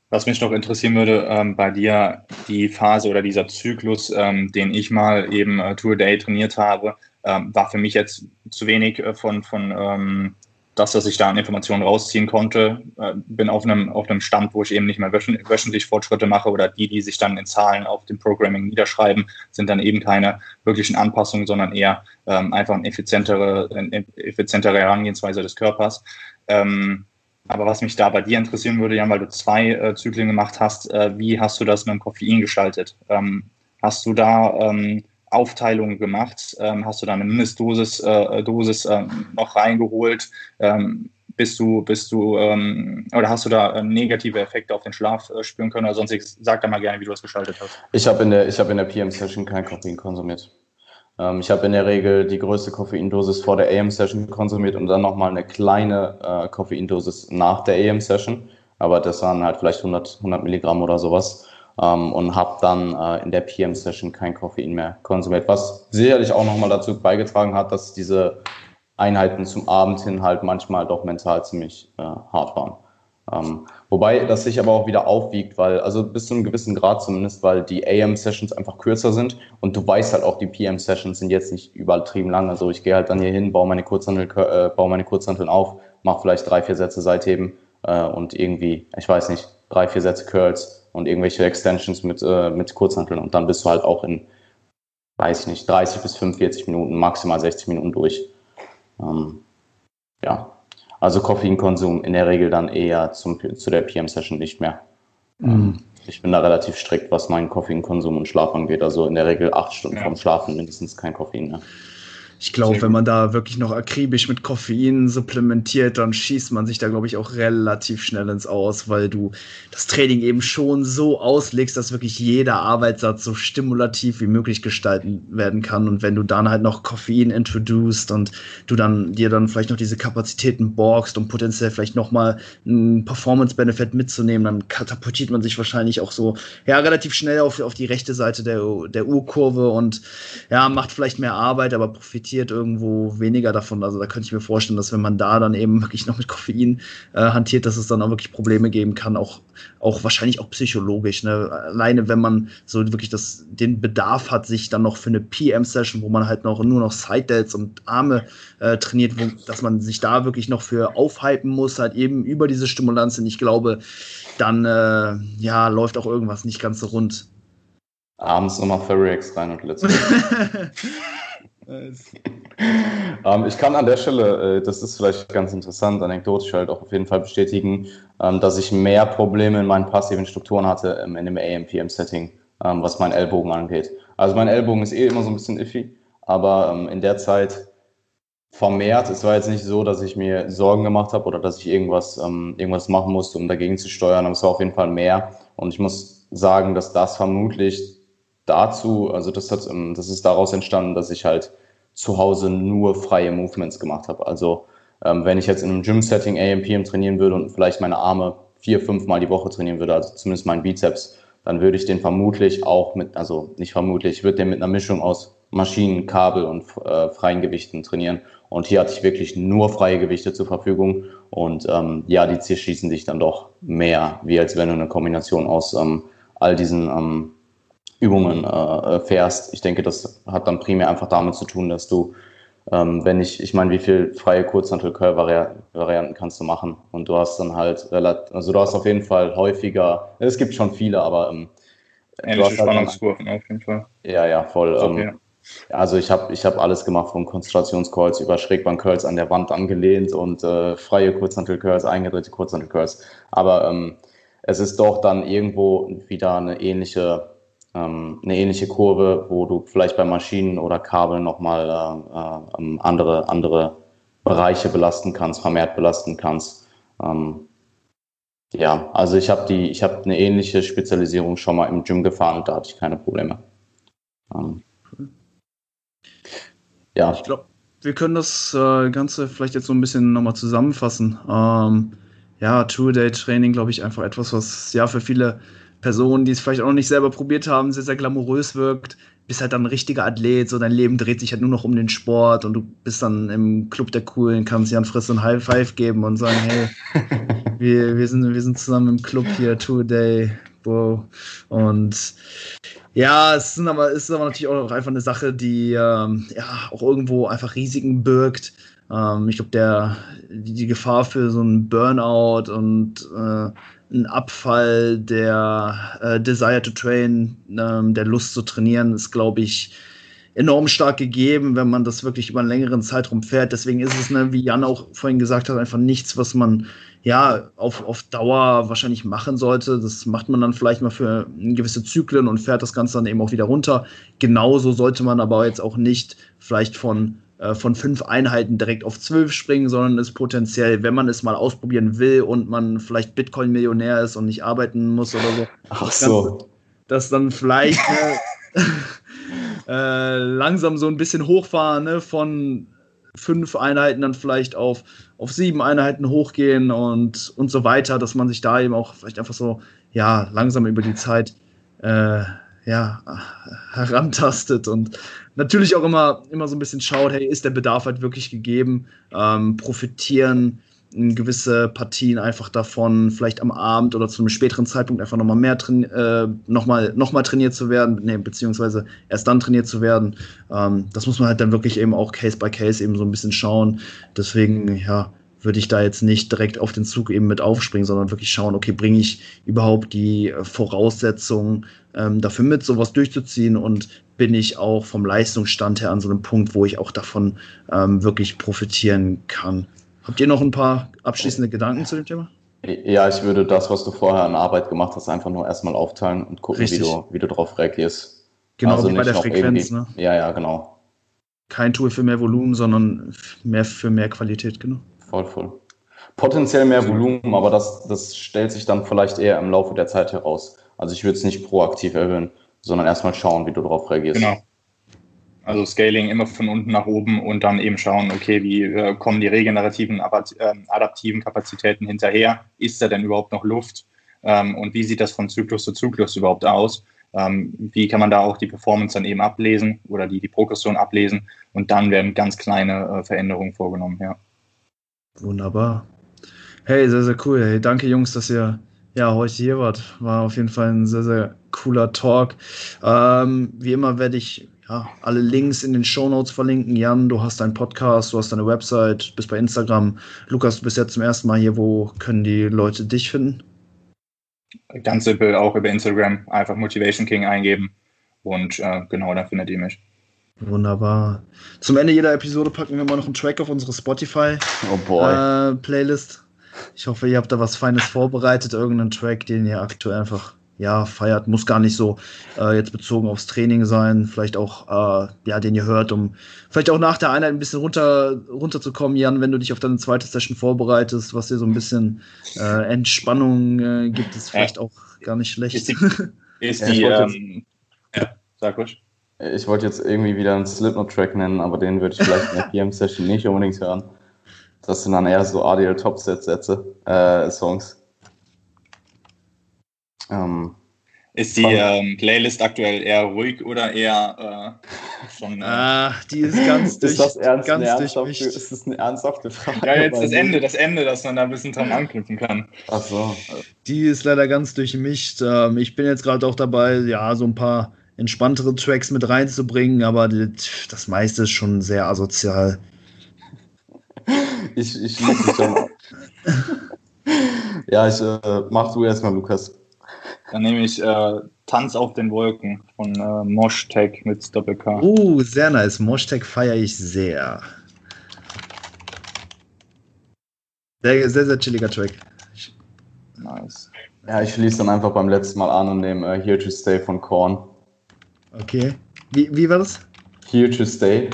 Was mich noch interessieren würde, ähm, bei dir die Phase oder dieser Zyklus, ähm, den ich mal eben äh, Tour Day trainiert habe, ähm, war für mich jetzt zu wenig äh, von, von ähm, das, was ich da an Informationen rausziehen konnte, äh, bin auf einem, auf einem Stand, wo ich eben nicht mehr wöchentlich Fortschritte mache oder die, die sich dann in Zahlen auf dem Programming niederschreiben, sind dann eben keine wirklichen Anpassungen, sondern eher ähm, einfach eine effizientere, eine effizientere Herangehensweise des Körpers. Ähm, aber was mich da bei dir interessieren würde, Jan, weil du zwei äh, Zyklen gemacht hast, äh, wie hast du das mit dem Koffein gestaltet? Ähm, hast du da ähm, Aufteilung gemacht? Ähm, hast du da eine Mindestdosis äh, Dosis, äh, noch reingeholt? Ähm, bist du, bist du, ähm, oder hast du da äh, negative Effekte auf den Schlaf äh, spüren können? Oder sonst sag da mal gerne, wie du das gestaltet hast. Ich habe in der, ich der PM-Session kein Koffein konsumiert. Ähm, ich habe in der Regel die größte Koffeindosis vor der AM-Session konsumiert und dann nochmal eine kleine äh, Koffeindosis nach der AM-Session. Aber das waren halt vielleicht 100, 100 Milligramm oder sowas ähm, und habe dann äh, in der PM-Session kein Koffein mehr konsumiert, was sicherlich auch nochmal dazu beigetragen hat, dass diese Einheiten zum Abend hin halt manchmal doch mental ziemlich äh, hart waren. Ähm, wobei das sich aber auch wieder aufwiegt, weil, also bis zu einem gewissen Grad zumindest, weil die AM-Sessions einfach kürzer sind und du weißt halt auch, die PM-Sessions sind jetzt nicht übertrieben lang. Also ich gehe halt dann hier hin, baue meine Kurzhantel, äh, baue meine Kurzhanteln auf, mache vielleicht drei, vier Sätze Seitheben äh, und irgendwie, ich weiß nicht, drei, vier Sätze Curls und irgendwelche Extensions mit, äh, mit Kurzhanteln. Und dann bist du halt auch in, weiß ich nicht, 30 bis 45 Minuten, maximal 60 Minuten durch. Ähm, ja, also Koffeinkonsum in der Regel dann eher zum, zu der PM-Session nicht mehr. Mhm. Ähm, ich bin da relativ strikt, was meinen Koffeinkonsum und Schlaf angeht. Also in der Regel acht Stunden ja. vorm Schlafen mindestens kein Koffein mehr. Ich glaube, wenn man da wirklich noch akribisch mit Koffein supplementiert, dann schießt man sich da, glaube ich, auch relativ schnell ins Aus, weil du das Training eben schon so auslegst, dass wirklich jeder Arbeitssatz so stimulativ wie möglich gestalten werden kann. Und wenn du dann halt noch Koffein introduced und du dann dir dann vielleicht noch diese Kapazitäten borgst, um potenziell vielleicht nochmal einen Performance-Benefit mitzunehmen, dann katapultiert man sich wahrscheinlich auch so ja relativ schnell auf, auf die rechte Seite der, der U-Kurve und ja, macht vielleicht mehr Arbeit, aber profitiert irgendwo weniger davon. Also da könnte ich mir vorstellen, dass wenn man da dann eben wirklich noch mit Koffein äh, hantiert, dass es dann auch wirklich Probleme geben kann, auch, auch wahrscheinlich auch psychologisch. Ne? Alleine wenn man so wirklich das, den Bedarf hat, sich dann noch für eine PM-Session, wo man halt noch nur noch Side-Delts und Arme äh, trainiert, wo, dass man sich da wirklich noch für aufhypen muss, halt eben über diese Stimulanzen. Ich glaube, dann äh, ja, läuft auch irgendwas nicht ganz so rund. Abends nochmal Ferrix rein und let's ähm, ich kann an der Stelle, äh, das ist vielleicht ganz interessant, anekdotisch halt auch auf jeden Fall bestätigen, ähm, dass ich mehr Probleme in meinen passiven Strukturen hatte ähm, in dem AMPM-Setting, ähm, was meinen Ellbogen angeht. Also mein Ellbogen ist eh immer so ein bisschen iffy, aber ähm, in der Zeit vermehrt. Es war jetzt nicht so, dass ich mir Sorgen gemacht habe oder dass ich irgendwas, ähm, irgendwas machen musste, um dagegen zu steuern, aber es war auf jeden Fall mehr. Und ich muss sagen, dass das vermutlich dazu, also das, hat, ähm, das ist daraus entstanden, dass ich halt zu Hause nur freie Movements gemacht habe. Also ähm, wenn ich jetzt in einem Gym-Setting AMPM trainieren würde und vielleicht meine Arme vier, fünf Mal die Woche trainieren würde, also zumindest meinen Bizeps, dann würde ich den vermutlich auch mit, also nicht vermutlich, ich würde den mit einer Mischung aus Maschinen, Kabel und äh, freien Gewichten trainieren. Und hier hatte ich wirklich nur freie Gewichte zur Verfügung. Und ähm, ja, die zerschießen dich dann doch mehr, wie als wenn du eine Kombination aus ähm, all diesen ähm, Übungen äh, äh, fährst. Ich denke, das hat dann primär einfach damit zu tun, dass du, ähm, wenn ich, ich meine, wie viel freie Kurzhantel-Curl-Varianten kannst du machen? Und du hast dann halt relativ, also du hast auf jeden Fall häufiger, es gibt schon viele, aber ähm, ähnliche halt Spannungskurven auf jeden Fall. Ja, ja, voll. Ähm, ja. Also ich habe ich hab alles gemacht, von Konzentrationscurls über Schrägbank-Curls an der Wand angelehnt und äh, freie Kurzhantel-Curls, eingedrehte Kurzhantel-Curls. Aber ähm, es ist doch dann irgendwo wieder eine ähnliche ähm, eine ähnliche Kurve, wo du vielleicht bei Maschinen oder Kabeln nochmal äh, äh, andere, andere Bereiche belasten kannst, vermehrt belasten kannst. Ähm, ja, also ich habe die, ich habe eine ähnliche Spezialisierung schon mal im Gym gefahren und da hatte ich keine Probleme. Ähm, ja. Ich glaube, wir können das äh, Ganze vielleicht jetzt so ein bisschen nochmal zusammenfassen. Ähm, ja, Two-Day-Training, glaube ich, einfach etwas, was ja für viele Personen, die es vielleicht auch noch nicht selber probiert haben, sehr, sehr glamourös wirkt. Bist halt dann ein richtiger Athlet, so dein Leben dreht sich halt nur noch um den Sport und du bist dann im Club der Coolen, kannst Jan Friss ein High Five geben und sagen, hey, wir, wir, sind, wir sind zusammen im Club hier, two day, bro. Und ja, es ist aber, ist aber natürlich auch einfach eine Sache, die ähm, ja auch irgendwo einfach Risiken birgt. Ähm, ich glaube, die, Gefahr für so einen Burnout und äh, ein Abfall der äh, Desire to Train, ähm, der Lust zu trainieren, ist, glaube ich, enorm stark gegeben, wenn man das wirklich über einen längeren Zeitraum fährt. Deswegen ist es, ne, wie Jan auch vorhin gesagt hat, einfach nichts, was man ja auf, auf Dauer wahrscheinlich machen sollte. Das macht man dann vielleicht mal für gewisse Zyklen und fährt das Ganze dann eben auch wieder runter. Genauso sollte man aber jetzt auch nicht vielleicht von äh, von fünf Einheiten direkt auf zwölf springen, sondern es potenziell, wenn man es mal ausprobieren will und man vielleicht Bitcoin-Millionär ist und nicht arbeiten muss oder so. Ach so. Dass dann vielleicht äh, äh, langsam so ein bisschen hochfahren, ne, von fünf Einheiten dann vielleicht auf, auf sieben Einheiten hochgehen und, und so weiter, dass man sich da eben auch vielleicht einfach so, ja, langsam über die Zeit äh, ja, herantastet und natürlich auch immer, immer so ein bisschen schaut, hey, ist der Bedarf halt wirklich gegeben? Ähm, profitieren gewisse Partien einfach davon, vielleicht am Abend oder zu einem späteren Zeitpunkt einfach nochmal mehr äh, nochmal noch mal trainiert zu werden, nee, beziehungsweise erst dann trainiert zu werden. Ähm, das muss man halt dann wirklich eben auch Case by Case eben so ein bisschen schauen. Deswegen, ja, würde ich da jetzt nicht direkt auf den Zug eben mit aufspringen, sondern wirklich schauen, okay, bringe ich überhaupt die äh, Voraussetzungen ähm, dafür mit, sowas durchzuziehen und bin ich auch vom Leistungsstand her an so einem Punkt, wo ich auch davon ähm, wirklich profitieren kann. Habt ihr noch ein paar abschließende Gedanken zu dem Thema? Ja, ich würde das, was du vorher an Arbeit gemacht hast, einfach nur erstmal aufteilen und gucken, wie du, wie du darauf reagierst. Genau, also wie bei der Frequenz. Ne? Ja, ja, genau kein Tool für mehr Volumen, sondern mehr für mehr Qualität, genau. Voll, voll. Potenziell mehr Volumen, aber das, das stellt sich dann vielleicht eher im Laufe der Zeit heraus. Also ich würde es nicht proaktiv erhöhen, sondern erstmal schauen, wie du darauf reagierst. Genau. Also Scaling immer von unten nach oben und dann eben schauen, okay, wie äh, kommen die regenerativen, äh, adaptiven Kapazitäten hinterher? Ist da denn überhaupt noch Luft? Ähm, und wie sieht das von Zyklus zu Zyklus überhaupt aus? Ähm, wie kann man da auch die Performance dann eben ablesen oder die, die Progression ablesen? Und dann werden ganz kleine äh, Veränderungen vorgenommen, ja. Wunderbar. Hey, sehr, sehr cool. Hey, danke Jungs, dass ihr ja, heute hier wart. War auf jeden Fall ein sehr, sehr cooler Talk. Ähm, wie immer werde ich ja, alle Links in den Show Notes verlinken. Jan, du hast deinen Podcast, du hast deine Website, bist bei Instagram. Lukas, du bist jetzt zum ersten Mal hier. Wo können die Leute dich finden? Ganz simpel, auch über Instagram. Einfach Motivation King eingeben. Und äh, genau, dann findet ihr mich. Wunderbar. Zum Ende jeder Episode packen wir mal noch einen Track auf unsere Spotify oh äh. Ich hoffe, ihr habt da was Feines vorbereitet, irgendeinen Track, den ihr aktuell einfach ja, feiert. Muss gar nicht so äh, jetzt bezogen aufs Training sein. Vielleicht auch, äh, ja, den ihr hört, um vielleicht auch nach der Einheit ein bisschen runter, runterzukommen, Jan, wenn du dich auf deine zweite Session vorbereitest, was dir so ein bisschen äh, Entspannung äh, gibt, ist vielleicht auch gar nicht schlecht. Ist die, ist die ja, ähm, ja, sag ruhig. Ich wollte jetzt irgendwie wieder einen Slipknot-Track nennen, aber den würde ich vielleicht in der PM-Session nicht unbedingt hören. Das sind dann eher so ADL-Top-Set-Sätze, äh, Songs. Ähm, ist die ähm, Playlist aktuell eher ruhig oder eher äh, schon. Äh, ah, die ist ganz durch. ist das ernst, ganz ernsthafte, ist das eine ernsthafte Frage? Ja, jetzt das Ende, das Ende, dass man da ein bisschen dran anknüpfen kann. Ach so. Die ist leider ganz durchmischt. Ähm, ich bin jetzt gerade auch dabei, ja, so ein paar entspanntere Tracks mit reinzubringen, aber das meiste ist schon sehr asozial. ich ich liebe dich schon. ja, ich äh, mach du erstmal, Lukas. Dann nehme ich äh, Tanz auf den Wolken von äh, Moshtag mit Doppel-K. Uh, sehr nice. Moshtag feiere ich sehr. Sehr, sehr, sehr chilliger Track. Nice. Ja, ich schließe dann einfach beim letzten Mal an und nehme uh, Here to Stay von Korn. Okay. Wie, wie war das? Here to Stay.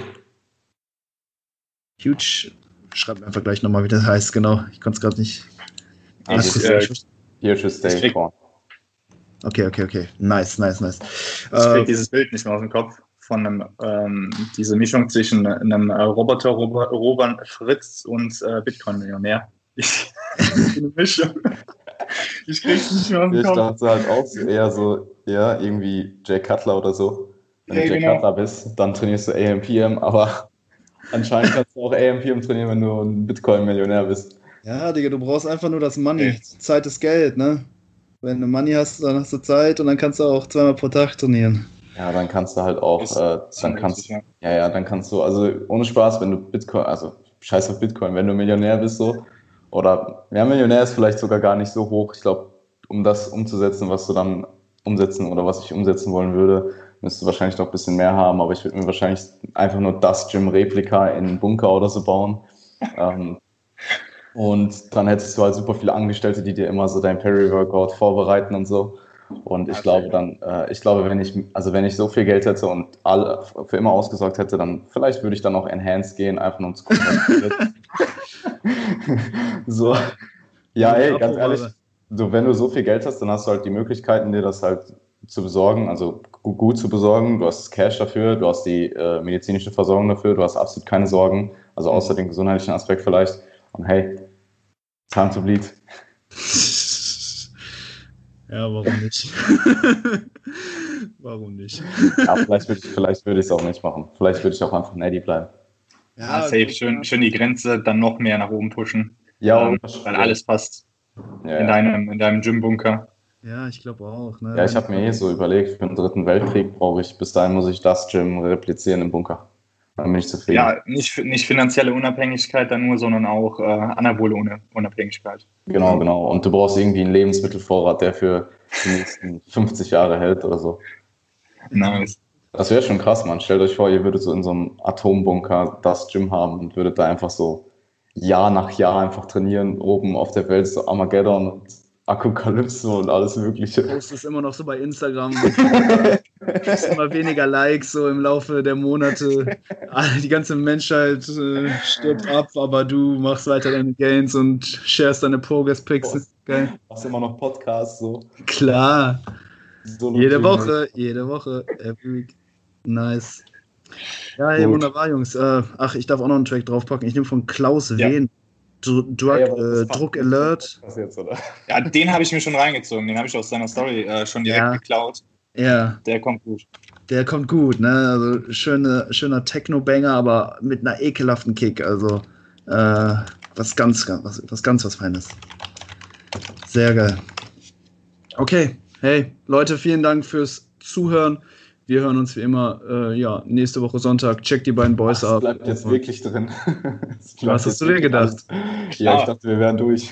Huge. Schreib mir einfach gleich nochmal, wie das heißt, genau. Ich konnte es gerade nicht. Ah, äh, Here to Stay, Korn. Okay, okay, okay. Nice, nice, nice. Ich äh, dieses Bild nicht mehr aus dem Kopf von einem, ähm, diese Mischung zwischen einem äh, Roboter, Robert Fritz und äh, Bitcoin-Millionär. eine Mischung. Ich krieg's nicht mehr aus dem ich Kopf. Ich dachte halt auch so eher so, ja, irgendwie Jay Cutler oder so. Wenn ja, du Jay genau. Cutler bist, dann trainierst du AMPM, aber anscheinend kannst du auch AMPM trainieren, wenn du ein Bitcoin-Millionär bist. Ja, Digga, du brauchst einfach nur das Money. Okay. Zeit ist Geld, ne? Wenn du Money hast, dann hast du Zeit und dann kannst du auch zweimal pro Tag trainieren. Ja, dann kannst du halt auch, äh, dann kannst ja. ja, ja, dann kannst du, also ohne Spaß, wenn du Bitcoin, also scheiß auf Bitcoin, wenn du Millionär bist so, oder ja, Millionär ist vielleicht sogar gar nicht so hoch. Ich glaube, um das umzusetzen, was du dann umsetzen oder was ich umsetzen wollen würde, müsste wahrscheinlich noch ein bisschen mehr haben, aber ich würde mir wahrscheinlich einfach nur das Gym-Replika in einen Bunker oder so bauen. ähm, und dann hättest du halt super viele Angestellte, die dir immer so dein Peri-Workout vorbereiten und so. Und ich okay. glaube dann, äh, ich glaube, wenn ich, also wenn ich so viel Geld hätte und alle für immer ausgesorgt hätte, dann vielleicht würde ich dann auch Enhanced gehen, einfach nur um zu gucken, so. Ja, ey, ganz ehrlich, so, wenn du so viel Geld hast, dann hast du halt die Möglichkeiten, dir das halt zu besorgen, also gut zu besorgen. Du hast das Cash dafür, du hast die äh, medizinische Versorgung dafür, du hast absolut keine Sorgen, also außer den gesundheitlichen Aspekt vielleicht. Und hey, time to bleed. Ja, warum nicht? warum nicht? ja, vielleicht würde ich es vielleicht würd auch nicht machen. Vielleicht würde ich auch einfach Neddy bleiben. Ja, ja safe. Schön, schön die Grenze dann noch mehr nach oben pushen. Ja, ähm, weil alles passt. Ja, in, deinem, in deinem Gym-Bunker. Ja, ich glaube auch. Ne? Ja, ich habe mir eh so überlegt, für den dritten Weltkrieg brauche ich, bis dahin muss ich das Gym replizieren im Bunker. Dann bin ich zufrieden. Ja, nicht, nicht finanzielle Unabhängigkeit dann nur, sondern auch äh, anabole Unabhängigkeit. Genau, genau. Und du brauchst irgendwie einen Lebensmittelvorrat, der für die nächsten 50 Jahre hält oder so. Nice. Das wäre schon krass, man. Stellt euch vor, ihr würdet so in so einem Atombunker das Gym haben und würdet da einfach so Jahr nach Jahr einfach trainieren, oben auf der Welt so Armageddon und Apokalypse und alles Mögliche. Post ist immer noch so bei Instagram. immer weniger Likes so im Laufe der Monate. Die ganze Menschheit äh, stirbt ab, aber du machst weiter deine Gains und sharest deine Progress-Pics. Geil. Machst immer noch Podcasts so. Klar. So jede Woche, jede Woche. Every week. Nice. Ja, hey, wunderbar, Jungs. Äh, ach, ich darf auch noch einen Track draufpacken. Ich nehme von Klaus ja. Wehn. Drug, ja, äh, Druck Alert. Jetzt, ja, den habe ich mir schon reingezogen. Den habe ich aus seiner Story äh, schon direkt ja. geklaut. Ja. Der kommt gut. Der kommt gut, ne? Also schöne, schöner Techno-Banger, aber mit einer ekelhaften Kick. Also äh, was ganz, was, was ganz was Feines. Sehr geil. Okay, hey, Leute, vielen Dank fürs Zuhören. Wir hören uns wie immer, äh, ja, nächste Woche Sonntag. Check die beiden Boys Ach, ab. bleibt jetzt wirklich drin. Was hast du dir gedacht? Ja, ich dachte, wir wären durch.